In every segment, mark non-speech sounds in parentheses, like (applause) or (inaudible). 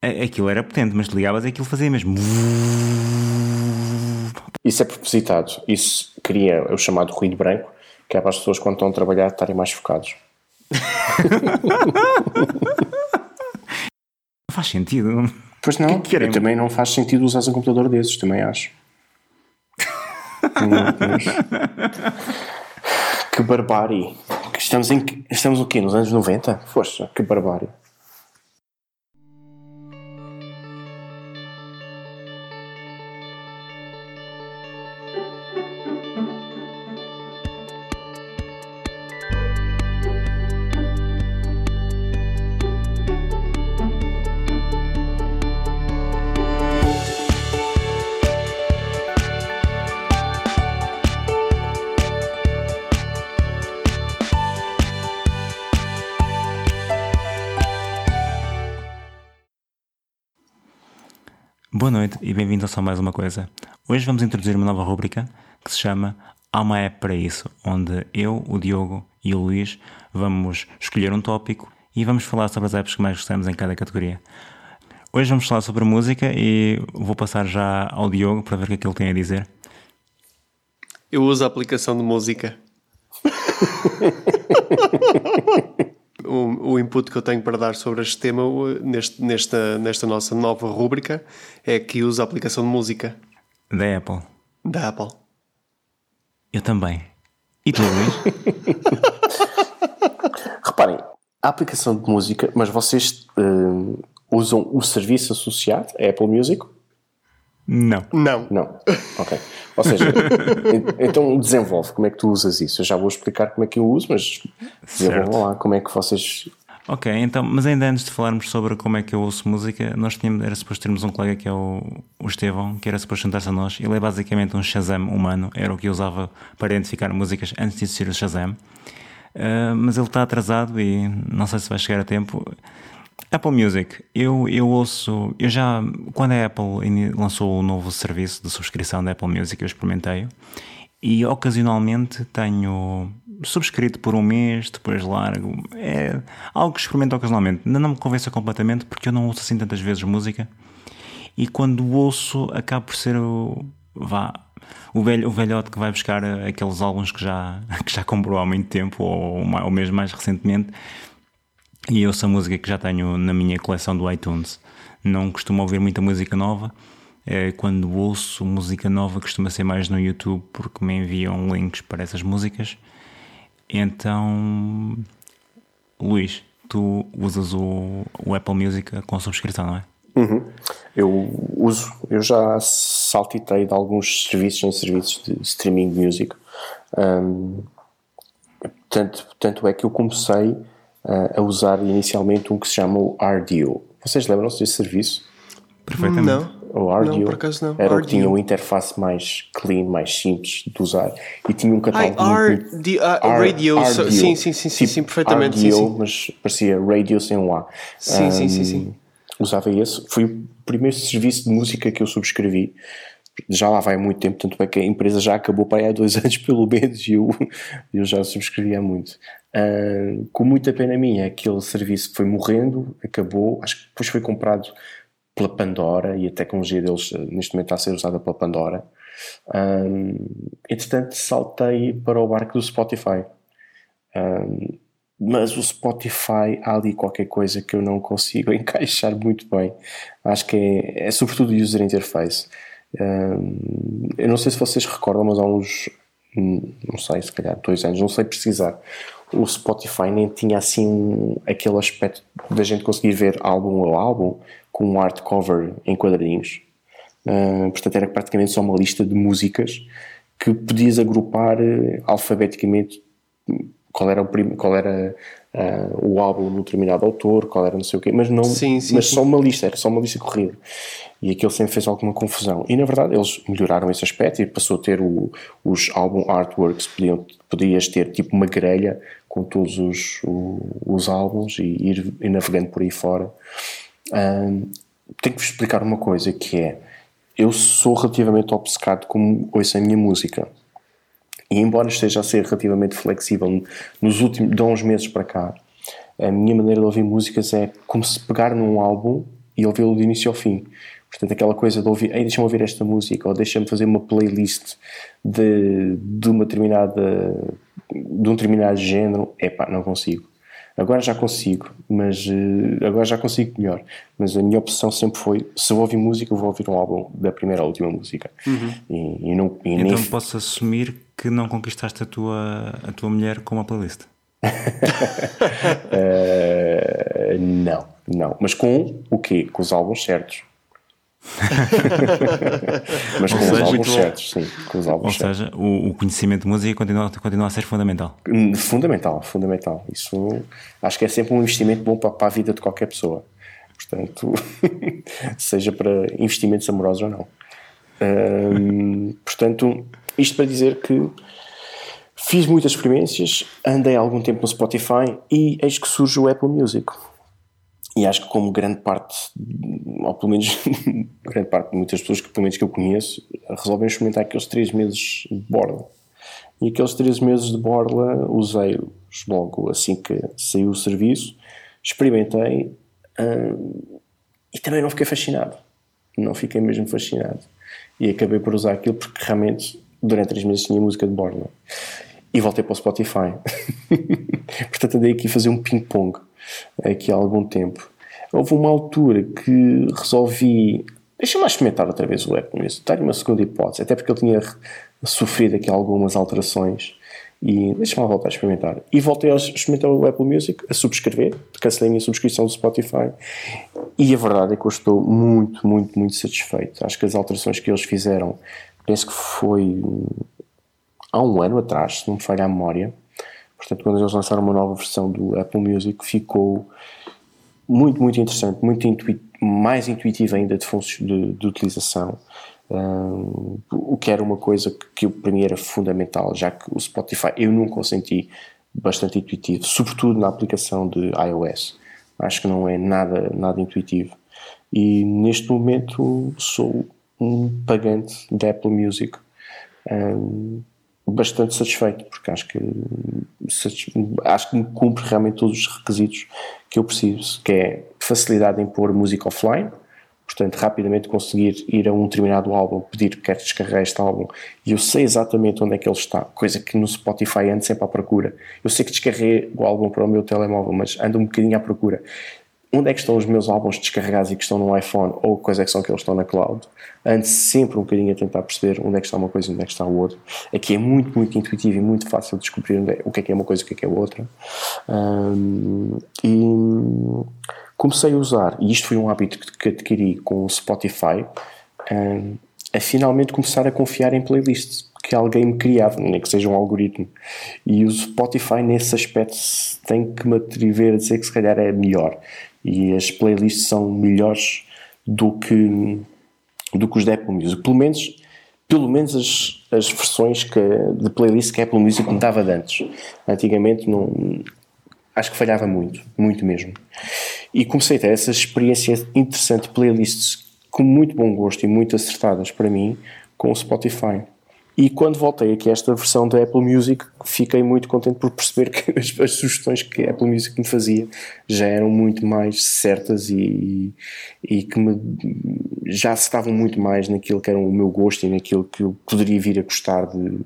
Aquilo era potente, mas ligavas e aquilo fazia mesmo. Isso é propositado. Isso cria o chamado ruído branco, que é para as pessoas quando estão a trabalhar estarem mais focados. Não faz sentido. Pois não, que eu também não faz sentido usar um computador desses, também acho. Que barbárie. Que Estamos, em, que- estamos o quê? Nos anos 90? Poxa, que barbárie. Boa noite e bem-vindo a só mais uma coisa. Hoje vamos introduzir uma nova rúbrica que se chama Há uma app para isso, onde eu, o Diogo e o Luís vamos escolher um tópico e vamos falar sobre as apps que mais gostamos em cada categoria. Hoje vamos falar sobre música e vou passar já ao Diogo para ver o que é que ele tem a dizer. Eu uso a aplicação de música. (laughs) o, o input que eu tenho para dar sobre este tema neste, nesta, nesta nossa nova rúbrica é que uso a aplicação de música Da Apple. da Apple. Eu também. E tu, Luís? (laughs) Reparem, a aplicação de música, mas vocês eh, usam o serviço associado, a Apple Music? Não. Não. Não. Ok. Ou seja, (laughs) en- então desenvolve como é que tu usas isso. Eu já vou explicar como é que eu uso, mas desenvolvam lá como é que vocês. Ok, então, mas ainda antes de falarmos sobre como é que eu ouço música, nós tínhamos, era suposto termos um colega que é o, o Estevão, que era suposto juntar-se a nós. Ele é basicamente um Shazam humano, era o que eu usava para identificar músicas antes de existir o Shazam. Ah, mas ele está atrasado e não sei se vai chegar a tempo. Apple Music, eu, eu ouço, eu já, quando a Apple lançou o novo serviço de subscrição da Apple Music, eu experimentei e ocasionalmente tenho subscrito por um mês, depois largo. É algo que experimento ocasionalmente. Ainda não me convence completamente porque eu não ouço assim tantas vezes música e quando ouço acaba por ser o, vá, o, velho, o velhote que vai buscar aqueles álbuns que já, (laughs) que já comprou há muito tempo ou, ou mesmo mais recentemente e ouço a música que já tenho na minha coleção do iTunes. Não costumo ouvir muita música nova. Eh, Quando ouço música nova, costuma ser mais no YouTube porque me enviam links para essas músicas. Então, Luís, tu usas o, o Apple Music com subscrição, não é? Eu uso, eu já saltitei de alguns serviços em serviços de streaming de music. Ahm, tanto, tanto é que eu comecei ah, a usar inicialmente um que se chama o RDO. Vocês lembram-se desse serviço? Perfeitamente. Não. O RDO Não, por acaso não. era o que RDO. tinha uma interface mais clean, mais simples de usar e tinha um Ai, catálogo R, muito, D, ah, R- radio. so- RDO. Sim, sim, sim, sim, Tipo sim, perfeitamente. Sim, RDO, sim. mas parecia radio sem um A. Sim, sim, sim, Ahm, sim. Usava esse. Foi o primeiro serviço de música que eu subscrevi. Já lá vai muito tempo, tanto é que a empresa já acabou para aí há dois (laughs) anos, pelo menos, e eu, eu já subscrevi há muito. Ahm, com muita pena minha, aquele serviço foi morrendo, acabou, acho que depois foi comprado pela Pandora e a tecnologia deles eh, neste momento está a ser usada pela Pandora. Ahm, entretanto, saltei para o barco do Spotify. Ahm, mas o Spotify há ali qualquer coisa que eu não consigo (laughs) encaixar muito bem. Acho que é, é sobretudo user interface. Ahm, eu não sei se vocês recordam, mas há uns, hum, não sei, se calhar dois anos, não sei precisar. O Spotify nem tinha assim aquele aspecto da gente conseguir ver álbum a álbum com um hardcover em quadradinhos. Uh, portanto, era praticamente só uma lista de músicas que podias agrupar eh, alfabeticamente qual era o, prim- qual era ah, o álbum de um determinado autor, qual era não sei o quê, mas não, Sim, sim, mas sim. só uma lista, era só uma lista corrida. E aquilo sempre fez alguma confusão. E na verdade eles melhoraram esse aspecto e passou a ter o- os álbum artworks, podiam, podias ter tipo uma grelha com todos os, os álbuns e ir, ir navegando por aí fora. Ahm, tenho que vos explicar uma coisa que é eu sou relativamente obcecado como ouço a minha música e embora esteja a ser relativamente flexível nos últimos de uns meses para cá a minha maneira de ouvir músicas é como se pegar num álbum e ouvi-lo do início ao fim. Portanto, aquela coisa de ouvir, deixa-me ouvir esta música, ou deixa-me fazer uma playlist de, de uma determinada de um determinado género, é pá, não consigo. Agora já consigo, mas uh, agora já consigo melhor. Mas a minha opção sempre foi: se eu ouvir música, eu vou ouvir um álbum da primeira à última música. Uhum. E, e, não, e então nem... posso assumir que não conquistaste a tua, a tua mulher com uma playlist? uh, (laughs) não, não. Mas com o quê? Com os álbuns certos. (laughs) Mas com os álbuns certos, sim. Com os álbuns Ou certos. seja, o, o, conhecimento de música continua, continua a ser fundamental. Hum, fundamental, fundamental. Isso acho que é sempre um investimento bom para, para a vida de qualquer pessoa. Portanto, (laughs) seja para investimentos amorosos ou não. Hum, portanto, isto para dizer que fiz muitas experiências, andei algum tempo no Spotify e eis que surge o Apple Music. E acho que como grande parte, ou pelo menos (laughs) grande parte de muitas pessoas que pelo menos que eu conheço, resolvem experimentar aqueles três meses de borla. E aqueles três meses de borla usei-os logo assim que saiu o serviço, experimentei hum, e também não fiquei fascinado. Não fiquei mesmo fascinado. E acabei por usar aquilo porque realmente durante três meses tinha música de borla. E voltei para o Spotify. (laughs) Portanto, andei aqui a fazer um ping-pong aqui há algum tempo. Houve uma altura que resolvi. Deixa-me lá experimentar outra vez o Apple Music. Dar-lhe uma segunda hipótese, até porque ele tinha sofrido aqui algumas alterações. E deixa-me lá voltar a experimentar. E voltei a experimentar o Apple Music, a subscrever, cancelei a minha subscrição do Spotify. E a verdade é que eu estou muito, muito, muito satisfeito. Acho que as alterações que eles fizeram, penso que foi há um ano atrás, se não me falha a memória Portanto, quando eles lançaram uma nova versão do Apple Music, ficou muito, muito interessante, muito intuit mais intuitivo ainda de, de, de utilização. Um, o que era uma coisa que, que para mim era fundamental, já que o Spotify eu nunca o senti bastante intuitivo, sobretudo na aplicação de iOS. Acho que não é nada, nada intuitivo. E neste momento sou um pagante da Apple Music. Um, bastante satisfeito, porque acho que acho que me cumpre realmente todos os requisitos que eu preciso, que é facilidade em pôr música offline, portanto rapidamente conseguir ir a um determinado álbum, pedir que quero descarregar este álbum e eu sei exatamente onde é que ele está, coisa que no Spotify ando sempre à procura. Eu sei que descarreguei o álbum para o meu telemóvel, mas ando um bocadinho à procura onde é que estão os meus álbuns descarregados e que estão no iPhone ou quais é que são que eles estão na cloud. Ando sempre um bocadinho a tentar perceber onde é que está uma coisa e onde é que está o outro. Aqui é muito, muito intuitivo e muito fácil de descobrir é, o que é que é uma coisa e o que é que é outra. Um, e comecei a usar, e isto foi um hábito que adquiri com o Spotify, um, a finalmente começar a confiar em playlists que alguém me criava, nem que seja um algoritmo. E o Spotify, nesse aspecto, tem que me atrever a dizer que se calhar é melhor e as playlists são melhores do que, do que os da Apple Music. Pelo menos, pelo menos as, as versões que, de playlist que a Apple Music me dava de antes. Antigamente não, acho que falhava muito, muito mesmo. E comecei a ter essa experiência interessante de playlists com muito bom gosto e muito acertadas para mim com o Spotify. E quando voltei aqui a esta versão da Apple Music, fiquei muito contente por perceber que as, as, sugestões que a Apple Music me fazia já eram muito mais certas e, e que me, já estavam muito mais naquilo que era o meu gosto e naquilo que eu poderia vir a gostar de,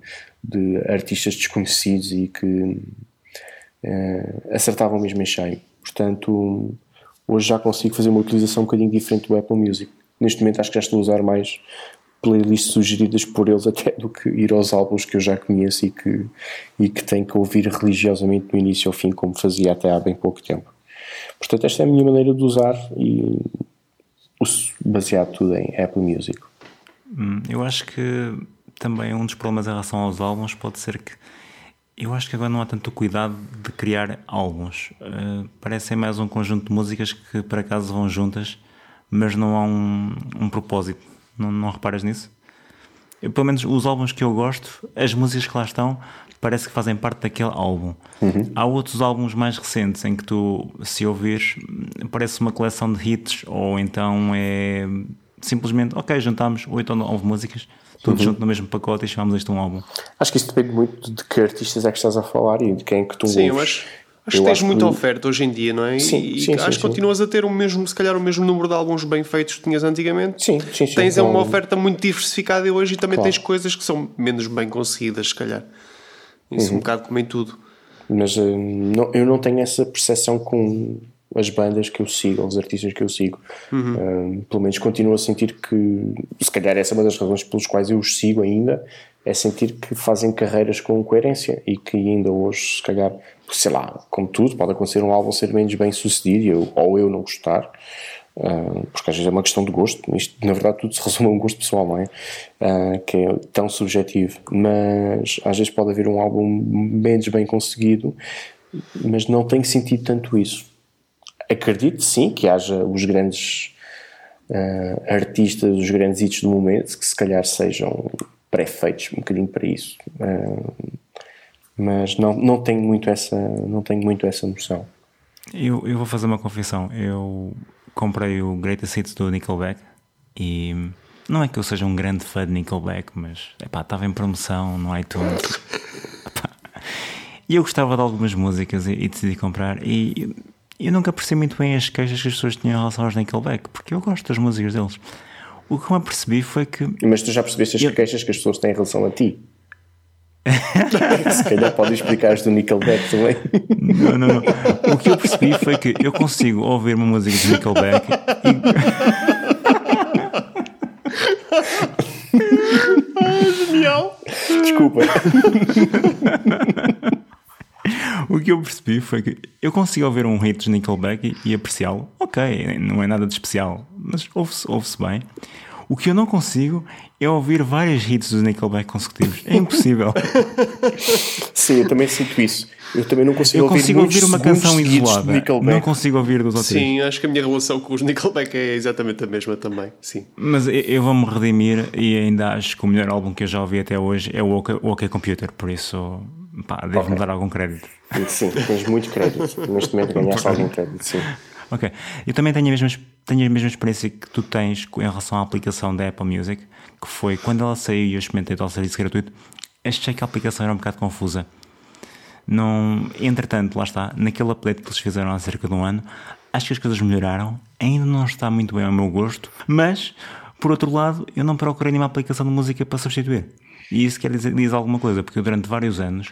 de artistas desconhecidos e que uh, acertavam mesmo em cheio. Portanto, hoje já consigo fazer uma utilização um bocadinho diferente do Apple Music. Neste momento acho que já estou a usar mais playlists sugeridas por eles até do que ir aos álbuns que eu já conheço e que, e que tenho que ouvir religiosamente do início ao fim, como fazia até há bem pouco tempo. Portanto, esta é a minha maneira de usar e baseado tudo em Apple Music. Hum, eu acho que também um dos problemas em relação aos álbuns pode ser que eu acho que agora não há tanto cuidado de criar álbuns. Uh, parecem mais um conjunto de músicas que por acaso vão juntas, mas não há um, um propósito não, não reparas nisso? Eu, pelo menos os álbuns que eu gosto, as músicas que lá estão, parece que fazem parte daquele álbum. Uhum. Há outros álbuns mais recentes em que tu, se ouvires, parece uma coleção de hits, ou então é simplesmente, ok, juntamos oito ou nove músicas, tudo uhum. junto no mesmo pacote e chamamos isto um álbum. Acho que isso depende muito de que artistas é que estás a falar e de quem é que tu Sim, ouves. Acho que tens muita que... oferta hoje em dia, não é? Sim, e sim, acho sim, que continuas a ter o mesmo, se calhar o mesmo número de álbuns bem feitos que tinhas antigamente. Sim, sim, sim. Tens então... uma oferta muito diversificada hoje e também claro. tens coisas que são menos bem conseguidas, se calhar. Isso uhum. um bocado como em tudo. Mas uh, não, eu não tenho essa percepção com as bandas que eu sigo, os artistas que eu sigo. Uhum. Uh, pelo menos continuo a sentir que, se calhar, essa é uma das razões pelas quais eu os sigo ainda, é sentir que fazem carreiras com coerência e que ainda hoje, se calhar, sei lá, como tudo, pode acontecer um álbum ser menos bem sucedido ou eu não gostar, uh, porque às vezes é uma questão de gosto. Isto, na verdade, tudo se (laughs) resume a um gosto pessoal, não é? Uh, que é tão subjetivo, mas às vezes pode haver um álbum menos bem conseguido, mas não tem sentido tanto isso. Acredito sim que haja os grandes uh, artistas, os grandes hits do momento, que se calhar sejam pré-feitos um bocadinho para isso. Uh, mas não, não tenho muito essa não tenho muito essa noção. Eu, eu vou fazer uma confissão. Eu comprei o Greatest Hits do Nickelback e não é que eu seja um grande fã de Nickelback, mas epá, estava em promoção no iTunes. e eu gostava de algumas músicas e, e decidi comprar. E eu nunca percebi muito bem as queixas que as pessoas tinham em relação aos Nickelback, porque eu gosto das músicas deles. O que eu me apercebi foi que. Mas tu já percebeste as eu... queixas que as pessoas têm em relação a ti? (laughs) Se calhar pode explicar as do Nickelback também. Não, não, não. O que eu percebi foi que eu consigo ouvir uma música de Nickelback e. (laughs) ah, genial! Desculpa. O que eu percebi foi que eu consigo ouvir um hit de Nickelback e, e apreciá-lo. Ok, não é nada de especial, mas ouve-se ouve bem. O que eu não consigo é ouvir vários hits do Nickelback consecutivos. É impossível. (laughs) Sim, eu também sinto isso. Eu também não consigo, eu consigo ouvir, ouvir uma canção isolada. Não consigo ouvir dos outros. Sim, acho que a minha relação com os Nickelback é exatamente a mesma também. Sim. Mas eu vou-me redimir e ainda acho que o melhor álbum que eu já ouvi até hoje é o OK, o OK Computer, por isso pá, devo-me okay. dar algum crédito. Sim, tens muito crédito. Neste momento ganhaste algum crédito, sim. Ok. Eu também tenho a, mesma, tenho a mesma experiência que tu tens em relação à aplicação da Apple Music, que foi quando ela saiu e eu experimentei o serviço gratuito, achei que a aplicação era um bocado confusa. Não, entretanto, lá está, naquele update que eles fizeram há cerca de um ano, acho que as coisas melhoraram. Ainda não está muito bem ao meu gosto, mas por outro lado, eu não procurei nenhuma aplicação de música para substituir. E isso quer dizer diz alguma coisa, porque eu durante vários anos,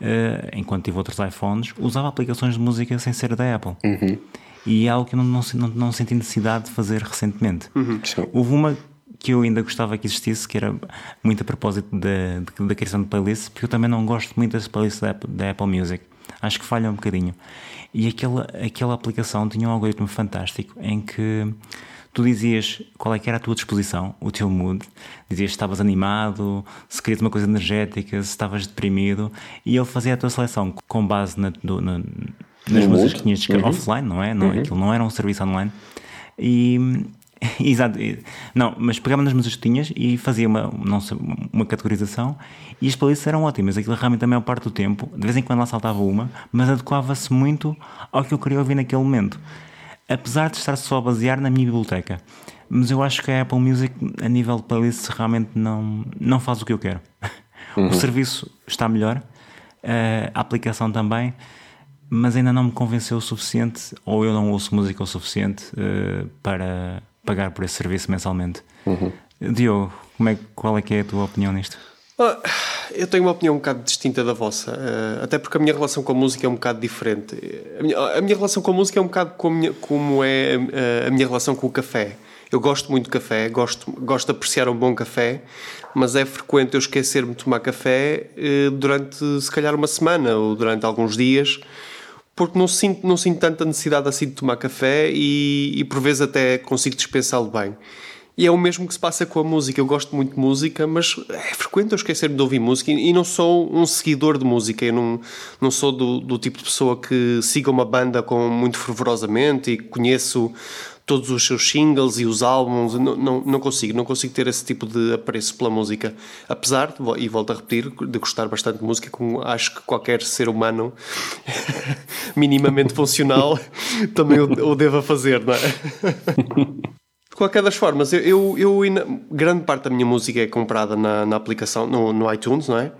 uh, enquanto tive outros iPhones, usava aplicações de música sem ser da Apple. Uhum. E é algo que eu não, não, não senti necessidade de fazer recentemente. Uhum. Houve uma que eu ainda gostava que existisse, que era muito a propósito da, da criação de playlists, porque eu também não gosto muito das playlists da, da Apple Music. Acho que falha um bocadinho. E aquela, aquela aplicação tinha um algoritmo fantástico em que tu dizias qual é que era a tua disposição, o teu mood, dizias se estavas animado, se querias uma coisa energética, se estavas deprimido, e ele fazia a tua seleção com base na, no, na, nas no músicas que tinhas uhum. offline, não é? Não, uhum. Aquilo não era um serviço online. E. (laughs) Exato, não, mas pegava nas músicas que tinhas e fazia uma, não sei, uma categorização e as playlists eram ótimas. Aquilo realmente a maior parte do tempo, de vez em quando lá saltava uma, mas adequava-se muito ao que eu queria ouvir naquele momento. Apesar de estar só a basear na minha biblioteca. Mas eu acho que a Apple Music, a nível de playlists, realmente não, não faz o que eu quero. (laughs) Uhum. O serviço está melhor, a aplicação também mas ainda não me convenceu o suficiente, ou eu não ouço música o suficiente uh, para pagar por esse serviço mensalmente. Uhum. Diogo, como é, qual é que é a tua opinião nisto? Eu tenho uma opinião um bocado distinta da vossa, uh, até porque a minha relação com a música é um bocado diferente. A minha, a minha relação com a música é um bocado como, como é a, eh, a minha relação com o café. Eu gosto muito de café, gosto, gosto de apreciar um bom café, mas é frequente eu esquecer-me de tomar café uh, durante, se calhar, uma semana ou durante alguns dias porque não sinto, não sinto tanta necessidade assim de tomar café e, e por vezes até consigo dispensá-lo bem. E é o mesmo que se passa com a música. Eu gosto muito de música, mas é frequente eu esquecer-me de ouvir música e não sou um seguidor de música. Eu não, não sou do, do tipo de pessoa que siga uma banda com muito fervorosamente e conheço todos os seus singles e os álbuns, não, não, não, consigo, não consigo ter esse tipo de apreço pela música. Apesar, de, e volto a repetir, de gostar bastante de música, como acho que qualquer ser humano (laughs) minimamente funcional (laughs) também o, o deva fazer, não é? (laughs) De qualquer das formas, eu, eu, eu, grande parte da minha música é comprada na, na aplicação, no, no iTunes, não é?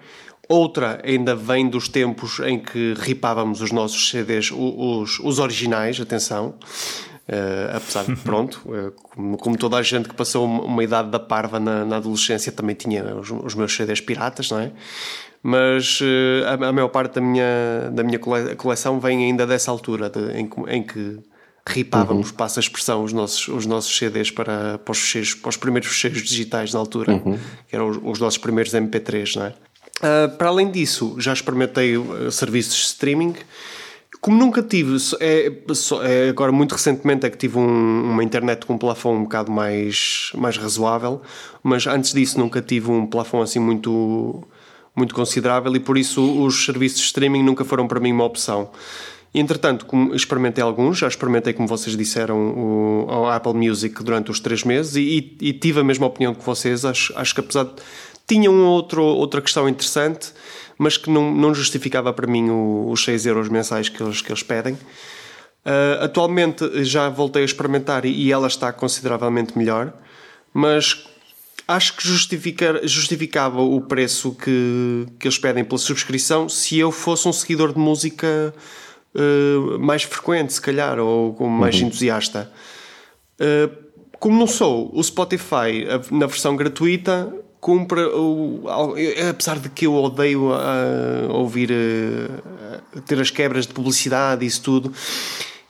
Outra ainda vem dos tempos em que ripávamos os nossos CDs, os, os originais, atenção. Uh, apesar de, (laughs) pronto, uh, como, como, toda a gente que passou uma idade da parva na, na adolescência também tinha os, os, meus CDs piratas, não é? Mas uh, a, a, maior parte da minha, da minha coleção vem ainda dessa altura, de, em, em, que ripávamos, uhum. passa a expressão, os nossos, os nossos CDs para, para, os, fecheiros, para os primeiros fecheiros digitais na altura, uhum. que eram os, os, nossos primeiros MP3, não é? para além disso, já experimentei serviços de streaming como nunca tive, é, é, agora muito recentemente é que tive um, uma internet com um plafond um bocado mais, mais razoável, mas antes disso nunca tive um plafond assim muito, muito considerável e por isso os serviços de streaming nunca foram para mim uma opção. Entretanto, experimentei alguns, já experimentei, como vocês disseram, o, o Apple Music durante os três meses e, e, tive a mesma opinião que vocês. Acho, acho que apesar de. Tinha um outro, outra questão interessante mas que não, não justificava para mim o, os 6 euros mensais que eles, que eles pedem. Uh, atualmente já voltei a experimentar e, e ela está consideravelmente melhor, mas acho que justificava o preço que, que eles pedem pela subscrição se eu fosse um seguidor de música uh, mais frequente, se calhar, ou mais uhum. entusiasta. Uh, como não sou, o Spotify, na versão gratuita, cumpre o, apesar de que eu odeio uh, ouvir ter as quebras de publicidade e isso tudo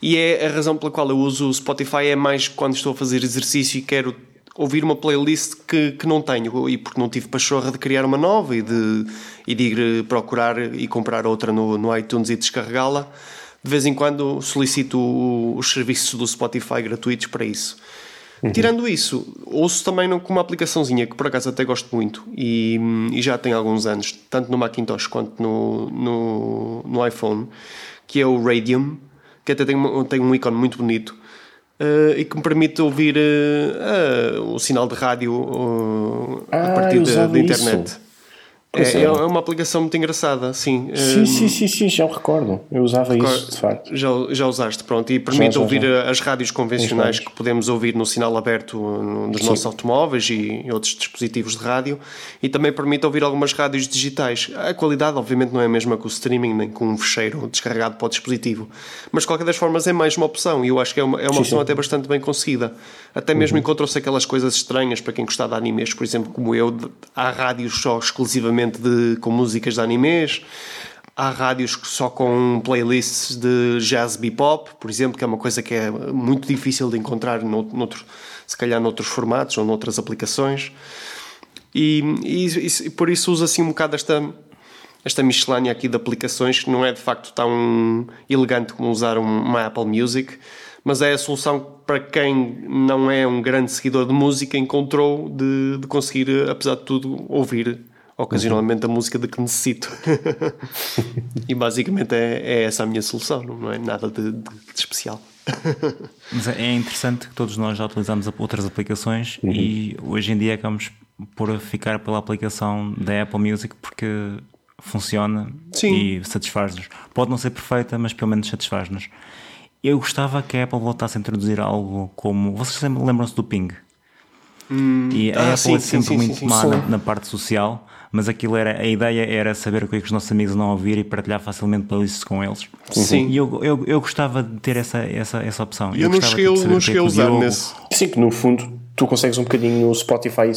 e é a razão pela qual eu uso o Spotify é mais quando estou a fazer exercício e quero ouvir uma playlist que, que não tenho e porque não tive pachorra de criar uma nova e de, e de ir procurar e comprar outra no, no iTunes e descarregá-la de vez em quando solicito os serviços do Spotify gratuitos para isso Uhum. Tirando isso, ouço também com uma aplicaçãozinha que por acaso até gosto muito e, e já tem alguns anos, tanto no Macintosh quanto no, no, no iPhone, que é o Radium, que até tem, tem um ícone muito bonito. Uh, e que me permite ouvir uh, uh, o sinal de rádio ah, a partir da internet. Isso. É, é, é, uma aplicação muito engraçada, sim. Sim, um, sim, sim, sim, já o recordo. Eu usava recordo, isso, de facto. Já, já usaste, pronto. E permite já, já, ouvir as rádios convencionais que podemos ouvir no sinal aberto nos nossos automóveis e outros dispositivos de rádio. E também permite ouvir algumas rádios digitais. A qualidade, obviamente, não é a mesma que o streaming, nem com um fecheiro descarregado para o dispositivo. Mas, de qualquer das formas, é mais uma opção. E eu acho que é uma, é uma sim, opção sim. até bastante bem conseguida. Até mesmo uhum. encontrou-se aquelas coisas estranhas para quem gostar de animes, por exemplo, como eu. Há rádios só exclusivamente de, com músicas de animes. Há rádios só com playlists de jazz bebop, por exemplo, que é uma coisa que é muito difícil de encontrar noutro, se calhar noutros formatos ou noutras aplicações. E, e, e por isso uso assim um bocado esta, esta miscelânea aqui de aplicações que não é de facto tão elegante como usar uma Apple Music, mas é a solução para quem não é um grande seguidor de música encontrou de, de conseguir, apesar de tudo, ouvir ocasionalmente a música de que necessito. (laughs) e basicamente é, é, essa a minha solução, não é nada de, de, de especial. (laughs) Mas é, é interessante que todos nós já utilizamos outras aplicações uhum. e hoje em dia acabamos por ficar pela aplicação da Apple Music porque funciona Sim. e satisfaz-nos. Pode não ser perfeita, mas pelo menos satisfaz-nos. Eu gostava que a Apple voltasse a introduzir algo como. Vocês lembram-se do Ping? Hum, e a ah, Apple sim, é sempre sim, muito sim, má na, na, parte social, mas aquilo era a ideia era saber o que, é que os nossos amigos não ouvir e partilhar facilmente playlists com eles. Sim. E eu, eu, eu gostava de ter essa, essa, essa opção. Eu, eu não cheguei, não cheguei a usar Diogo... nesse. Sim, que no fundo tu consegues um bocadinho no Spotify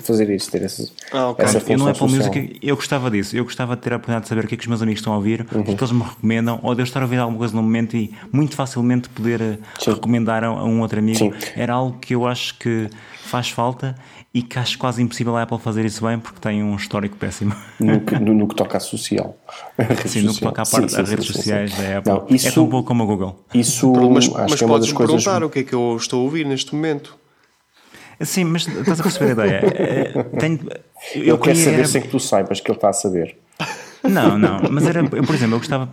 fazer isso, ter essa, ah, okay. essa função. Eu não é para música, eu gostava disso. Eu gostava de ter a oportunidade de saber o que é que os meus amigos estão a ouvir, uhum. o que é que eles me recomendam, ou de eu estar a ouvir alguma coisa no momento e muito facilmente poder eh, Sim. recomendar a, um outro amigo. Sim. Era algo que eu acho que faz falta e que acho quase impossível a Apple fazer isso bem porque tem um histórico péssimo. No que, no, no que toca a social. sim, no que toca à parte das redes sim, sociais sim. da Apple. Não, isso, é tão pouco como a Google. Isso, mas, acho mas que é uma das coisas. perguntar o que é que eu estou a ouvir neste momento. Sim, mas estás a perceber a ideia? (laughs) Eh, tenho, eu, eu quero saber era... sem que tu saibas que ele está a saber. Não, não, mas era, eu, por exemplo, eu gostava,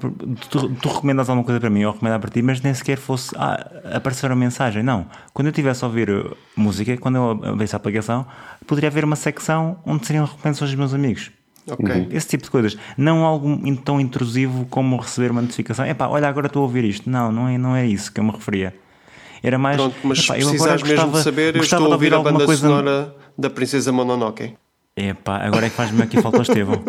tu, tu recomendas alguma coisa para mim, eu recomendar para ti, mas nem sequer fosse ah, aparecer uma mensagem, não. Quando eu estivesse a ouvir uh, música, quando eu abrisse a aplicação, poderia haver uma secção onde seriam recomendações dos meus amigos. Ok. Esse tipo de coisas. Não algo tão intrusivo como receber uma notificação. Epá, olha, agora estou a ouvir isto. Não, não é, não é isso que eu me referia. Era mais. Pronto, mas epá, eu agora gostava, mesmo de saber, eu estou a ouvir a banda sonora da Princesa Mononoke. Epá, agora é que faz-me aqui falta o Estevão.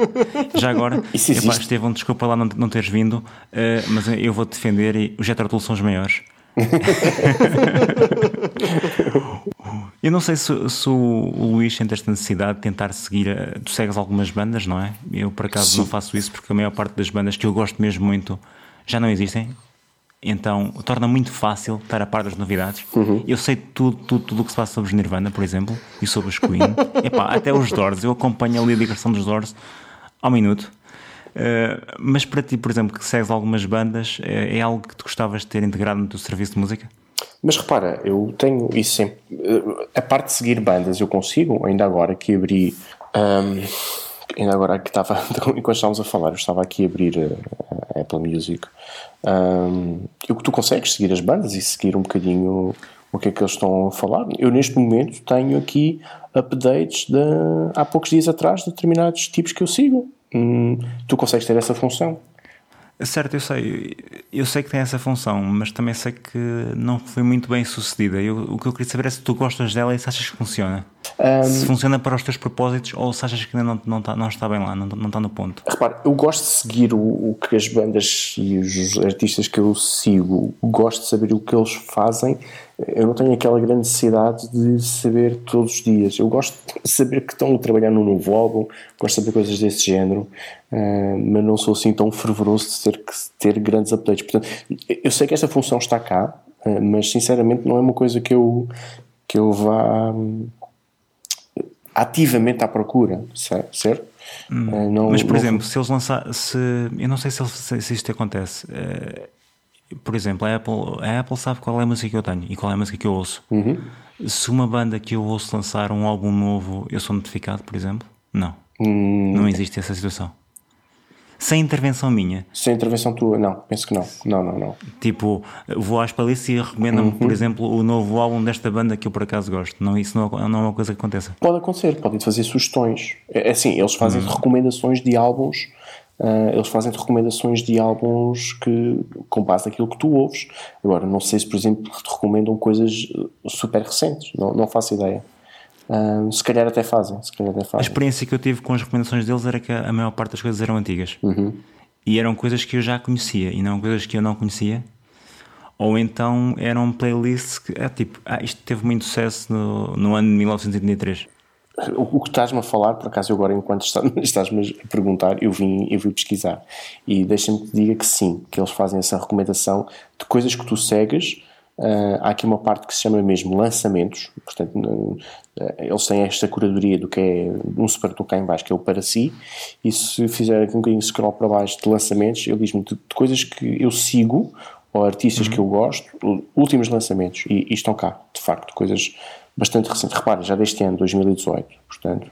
Já agora, (laughs) epá? Estevão, desculpa lá não, não teres vindo, eh, mas eu vou-te defender e os Jetro são os maiores. (laughs) eu não sei se, se o, Luís sente esta necessidade de tentar seguir. eh, Tu segues algumas bandas, não é? Eu por acaso não faço isso porque a maior parte das bandas que eu gosto mesmo muito já não existem. Então torna muito fácil estar a par das novidades. Eu sei tudo, tudo, tudo o que se passa sobre os Nirvana, por exemplo, e sobre os Queen. (laughs) Epá, até os Doors. Eu acompanho ali a digressão dos Doors ao minuto. Uh, mas para ti, por exemplo, que segues algumas bandas, é, é algo que tu gostavas de ter integrado no teu serviço de música? Mas repara, eu tenho isso sempre. eh, A parte de seguir bandas, eu consigo, ainda agora que abri. ahm, ainda agora que estava. (laughs) Enquanto estávamos a falar, eu estava aqui a abrir a, a Apple Music. ahm, eu, tu consegues seguir as bandas e seguir um bocadinho o que é que eles estão a falar. Eu, neste momento, tenho aqui updates de há poucos dias atrás de determinados tipos que eu sigo. Hum, tu consegues ter essa função. Certo, eu sei, eu sei que tem essa função, mas também sei que não foi muito bem sucedida. Eu, o que eu queria saber é se tu gostas dela e se achas que funciona. Se funciona para os teus propósitos ou se achas que ainda não, não, está, não está bem lá, não, não está no ponto. Repare, eu gosto de seguir o, o que as bandas e os artistas que eu sigo, gosto de saber o que eles fazem. Eu não tenho aquela grande necessidade de saber todos os dias. Eu gosto de saber que estão a trabalhar num novo álbum, gosto de saber coisas desse género, eh, mas não sou assim tão fervoroso de ter que ter grandes updates. Portanto, eu sei que esta função está cá, eh, mas sinceramente não é uma coisa que eu, que eu vá hum, ativamente à procura, certo? certo? Eh, não- Mas, por não- exemplo, se eles lançarem. Se, eu não sei se, eles- se, isto acontece. Eh, por exemplo, a Apple, a Apple sabe qual é a música que eu tenho e qual é a música que eu ouço. Uhum. Se uma banda que eu ouço lançar um álbum novo, eu sou notificado, por exemplo? Não. Hum. Não existe essa situação. Sem intervenção minha. Sem intervenção tua, não, penso que não. Não, não, não. Tipo, vou às playlists e recomendam-me, Uhum. por exemplo, o novo álbum desta banda que eu por acaso gosto. Não, isso não, não é uma coisa que aconteça. Pode acontecer, podem fazer sugestões. É é assim, eles fazem Hum. recomendações de álbuns, ah, eles fazem recomendações de álbuns que, com base naquilo que tu ouves. Agora, não sei se, por exemplo, te recomendam coisas eh, super recentes, não, não faço ideia. Ah, se calhar até fazem, se calhar até A fazem. experiência que eu tive com as recomendações deles era que a maior parte das coisas eram antigas. Uhum. E eram coisas que eu já conhecia e não coisas que eu não conhecia. Ou então eram playlists que, é tipo, ah, isto teve muito sucesso no, no ano de 1983. O, o que estás-me a falar, por acaso, agora, enquanto está- (laughs) estás-me a perguntar, eu vim, eu vim pesquisar. E deixa-me que te diga que sim, que eles fazem essa recomendação de coisas que tu segues. Ah, há aqui uma parte que se chama mesmo lançamentos, portanto, ah, eles têm esta curadoria do que é um separador cá em baixo, que é o para si, e se fizer um bocadinho de scroll para baixo de lançamentos, ele diz-me de, de coisas que eu sigo, ou artistas que eu gosto, últimos lançamentos, e, e estão cá, de facto, coisas bastante recentes. Repara, já deste ano, 2018, portanto.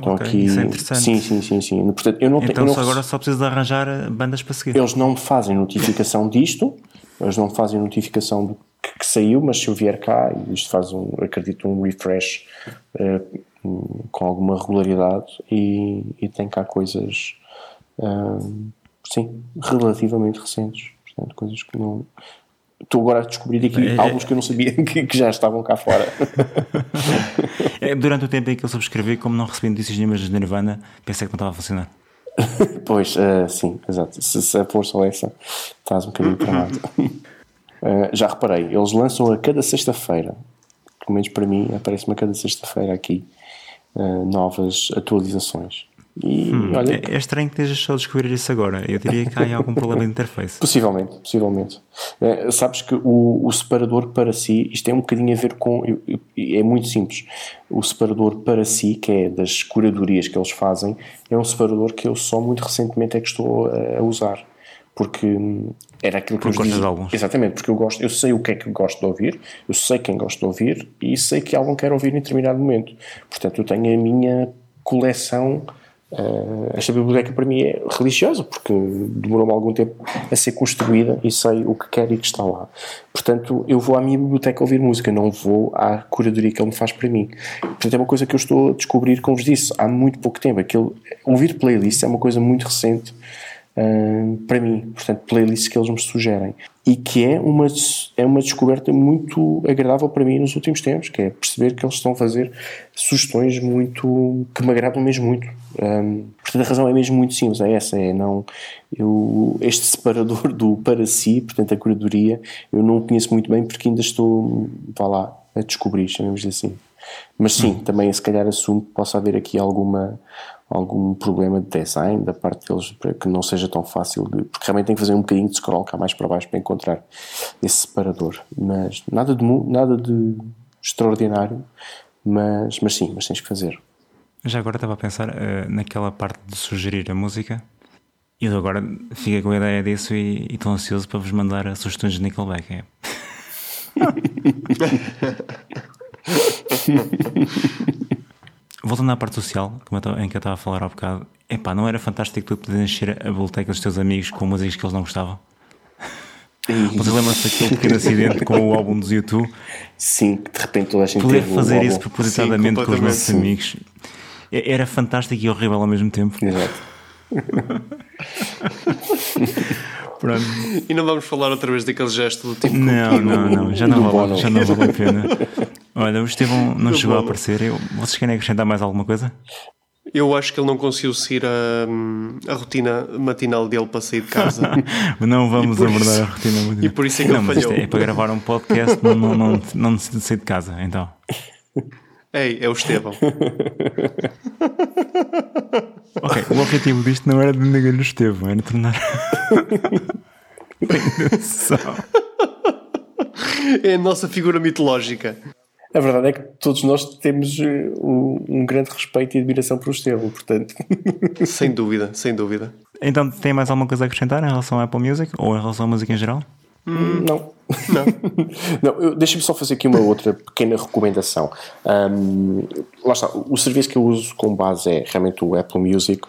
Estão Ok, aqui. isso é interessante. Sim, sim, sim, sim. Portanto, eu não tenho. Então eu não só agora só preciso de arranjar eh, bandas para seguir. eles não me fazem notificação disto, eles não me fazem notificação do que, que saiu, mas se eu vier cá, isto faz um, acredito, um refresh hum, com alguma regularidade e, e tem cá coisas, hum, sim, relativamente recentes. Portanto, coisas que não. Estou agora a descobrir aqui É, é- álbuns que eu não sabia (laughs) que, que já estavam cá fora. (laughs) É, Durante o tempo em que eu subscrevi, como não recebi notícias nenhumas de Nirvana, pensei que não estava a funcionar. (laughs) Pois, eh, sim, exato. Se, se a força é essa, estás um bocadinho tramado. Eh, já reparei, eles lançam a cada sexta-feira, pelo menos para mim, aparece-me a cada sexta-feira aqui, eh, novas atualizações. E olha, É, é estranho que estejas só a descobrir isso agora. Eu diria que há algum problema de interface. (laughs) Possivelmente, possivelmente. Eh, sabes que o, o separador para si, isto tem um bocadinho a ver com. eu- eu- É muito simples. O separador para si, que é das curadorias que eles fazem, é um separador que eu só muito recentemente é que estou a, a usar. Porque hum, era aquilo que Porque eu dizia. álbuns. Exatamente, porque eu gosto, eu sei o que é que gosto de ouvir, eu sei quem gosto de ouvir e sei que álbum quero ouvir em determinado momento. Portanto, eu tenho a minha coleção. Eh, esta biblioteca para mim é religiosa porque demorou-me algum tempo a ser construída e sei o que quero e que está lá. Portanto, eu vou à minha biblioteca ouvir música, não vou à curadoria que ele me faz para mim. Portanto, é uma coisa que eu estou a descobrir, como vos disse, há muito pouco tempo. Ouvir playlist é uma coisa muito recente uh, para mim, portanto, playlists que eles me sugerem. E que é uma, é uma descoberta muito agradável para mim nos últimos tempos, que é perceber que eles estão a fazer sugestões muito que me agradam mesmo muito. Um, portanto, a razão é mesmo muito simples, é essa, é não eu, este separador do para si, portanto a curadoria, eu não o conheço muito bem porque ainda estou, vá lá, a descobrir, chamemos assim. Mas sim, hum. também se calhar assumo que possa haver aqui alguma algum problema de design da parte deles para que não seja tão fácil de, porque realmente tem que fazer um bocadinho de scroll cá mais para baixo para encontrar esse separador. Mas nada de nada de extraordinário mas, mas sim, mas tens que fazer. Já agora estava a pensar uh, naquela parte de sugerir a música. E eu agora fiquei com a ideia disso e estou ansioso para vos mandar sugestões de Nickelback é. (laughs) (laughs) Voltando à parte social, em que eu estava a falar há bocado, epá, não era fantástico tu poder encher a biblioteca dos teus amigos com músicas que eles não gostavam? Você lembra-se daquele pequeno acidente com o álbum dos YouTube? Sim, que de repente toda a gente Poder fazer isso propositadamente Sim, com os nossos sim. amigos era fantástico e horrível ao mesmo tempo. Exato. (laughs) Pronto. E não vamos falar outra vez daquele gesto do tipo. Não, não, não, já não, vale, já não vale a pena. (laughs) Olha, o Estevão não chegou a aparecer. Eu, vocês querem acrescentar mais alguma coisa? Eu acho que ele não conseguiu seguir a, a rotina matinal dele para sair de casa. (laughs) não vamos abordar isso, a rotina matinal. E por isso é que não, ele falhou. É, é para gravar um podcast, não, não, não, não sair de casa, então. Ei, é o Estevão. (laughs) ok, o objetivo disto não era de negar o Estevão, era tornar. (laughs) é a nossa figura mitológica. A verdade é que todos nós temos eh, um, um grande respeito e admiração por Estevão, portanto. sem dúvida, sem dúvida. Então, tem mais alguma coisa a acrescentar em relação à Apple Music ou em relação à música em geral? Hum, não. Não. (laughs) não Deixa-me só fazer aqui uma outra pequena recomendação. Um, lá está, o serviço que eu uso com base é realmente o Apple Music,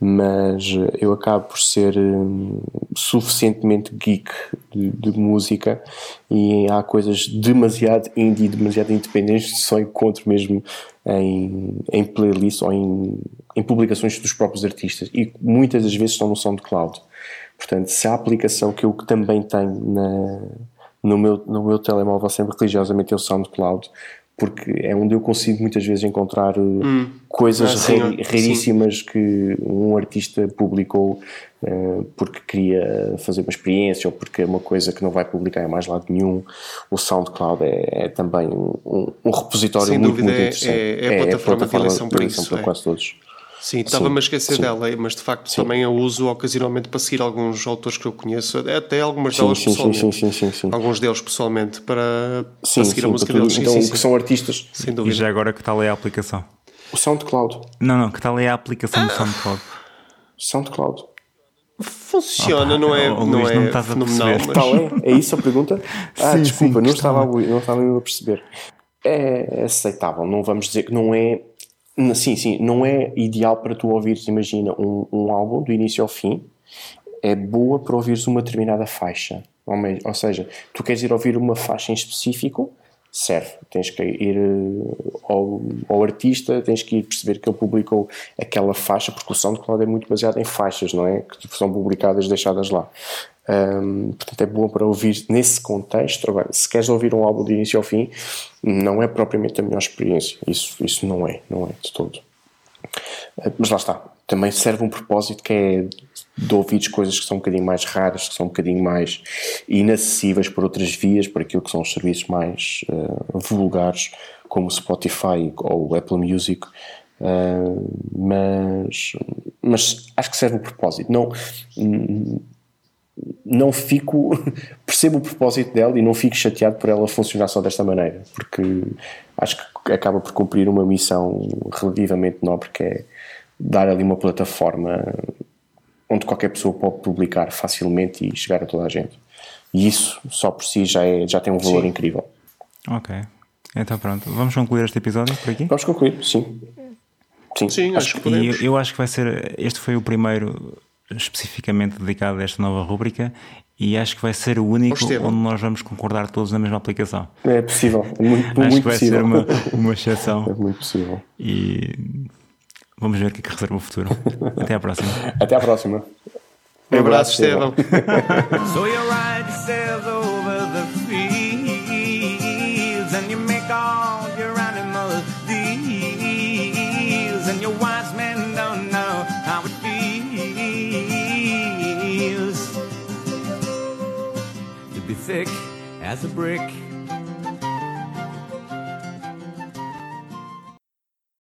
mas eu acabo por ser um, suficientemente geek de, de, música e há coisas demasiado indie, demasiado independentes que só encontro mesmo em, em playlists ou em, em publicações dos próprios artistas e muitas das vezes estão no SoundCloud. Portanto, se a aplicação que eu também tenho na, no, meu, no meu telemóvel sempre religiosamente é o SoundCloud, porque é onde eu consigo muitas vezes encontrar eh, hum. coisas ah, sim, raríssimas sim. que um artista publicou uh, porque queria fazer uma experiência ou porque é uma coisa que não vai publicar em mais lado nenhum. O SoundCloud é, é também um, um repositório Sem muito, dúvida, muito interessante. É, é, é, a plataforma, é a plataforma de eleição para isso. Para quase todos. Sim, estava-me a esquecer sim. dela, mas de facto sim. também a uso ocasionalmente para seguir alguns autores que eu conheço, até algumas sim, delas sim, pessoalmente. Sim, sim, sim, Alguns deles pessoalmente, para, para seguir a música deles. Então, que são artistas. Sem dúvida. E já agora que tal é a aplicação? O SoundCloud. Não, não, que tal é a aplicação ah. do SoundCloud? SoundCloud. Funciona, Opa, não é, oh, não Luís, é não estás fenomenal. A mas... Tal é? é isso a pergunta? (laughs) Ah, sim, desculpa, não, estava a, não estava a perceber. É aceitável, não vamos dizer que não é Sim, sim, não é ideal para tu ouvires, imagina, um, um álbum do início ao fim, é boa para ouvires uma determinada faixa. Ou, ou seja, tu queres ir ouvir uma faixa em específico, serve. Tens que ir eh, ao, ao, artista, tens que ir perceber que ele publicou aquela faixa, porque o SoundCloud é muito baseado em faixas, não é? Que são publicadas, deixadas lá. Um, portanto, é bom para ouvir nesse contexto. Agora, se queres ouvir um álbum de início ao fim, não é propriamente a melhor experiência. Isso, isso não é, não é de todo. Ah, mas lá está. Também serve um propósito que é de ouvir coisas que são um bocadinho mais raras, que são um bocadinho mais inacessíveis por outras vias, por aquilo que são os serviços mais uh, vulgares, como Spotify ou Apple Music. Uh, mas, mas acho que serve um propósito. Não, não fico, (laughs) percebo o propósito dela e não fico chateado por ela funcionar só desta maneira, porque acho que acaba por cumprir uma missão relativamente nobre, que é dar ali uma plataforma onde qualquer pessoa pode publicar facilmente e chegar a toda a gente. E isso só por si já, é, já tem um valor sim. incrível. Ok. Então pronto, vamos concluir este episódio por aqui? Vamos concluir, sim. Sim, sim acho, acho que podemos. E eu acho que vai ser, este foi o primeiro especificamente dedicado a esta nova rúbrica e acho que vai ser o único onde nós vamos concordar todos na mesma aplicação. É possível, é muito, acho muito que vai possível. ser uma, uma exceção. É muito possível. E vamos ver o que é que reserva o futuro. Até à próxima. Até à próxima. Um abraço, Estevão. (laughs) as a brick.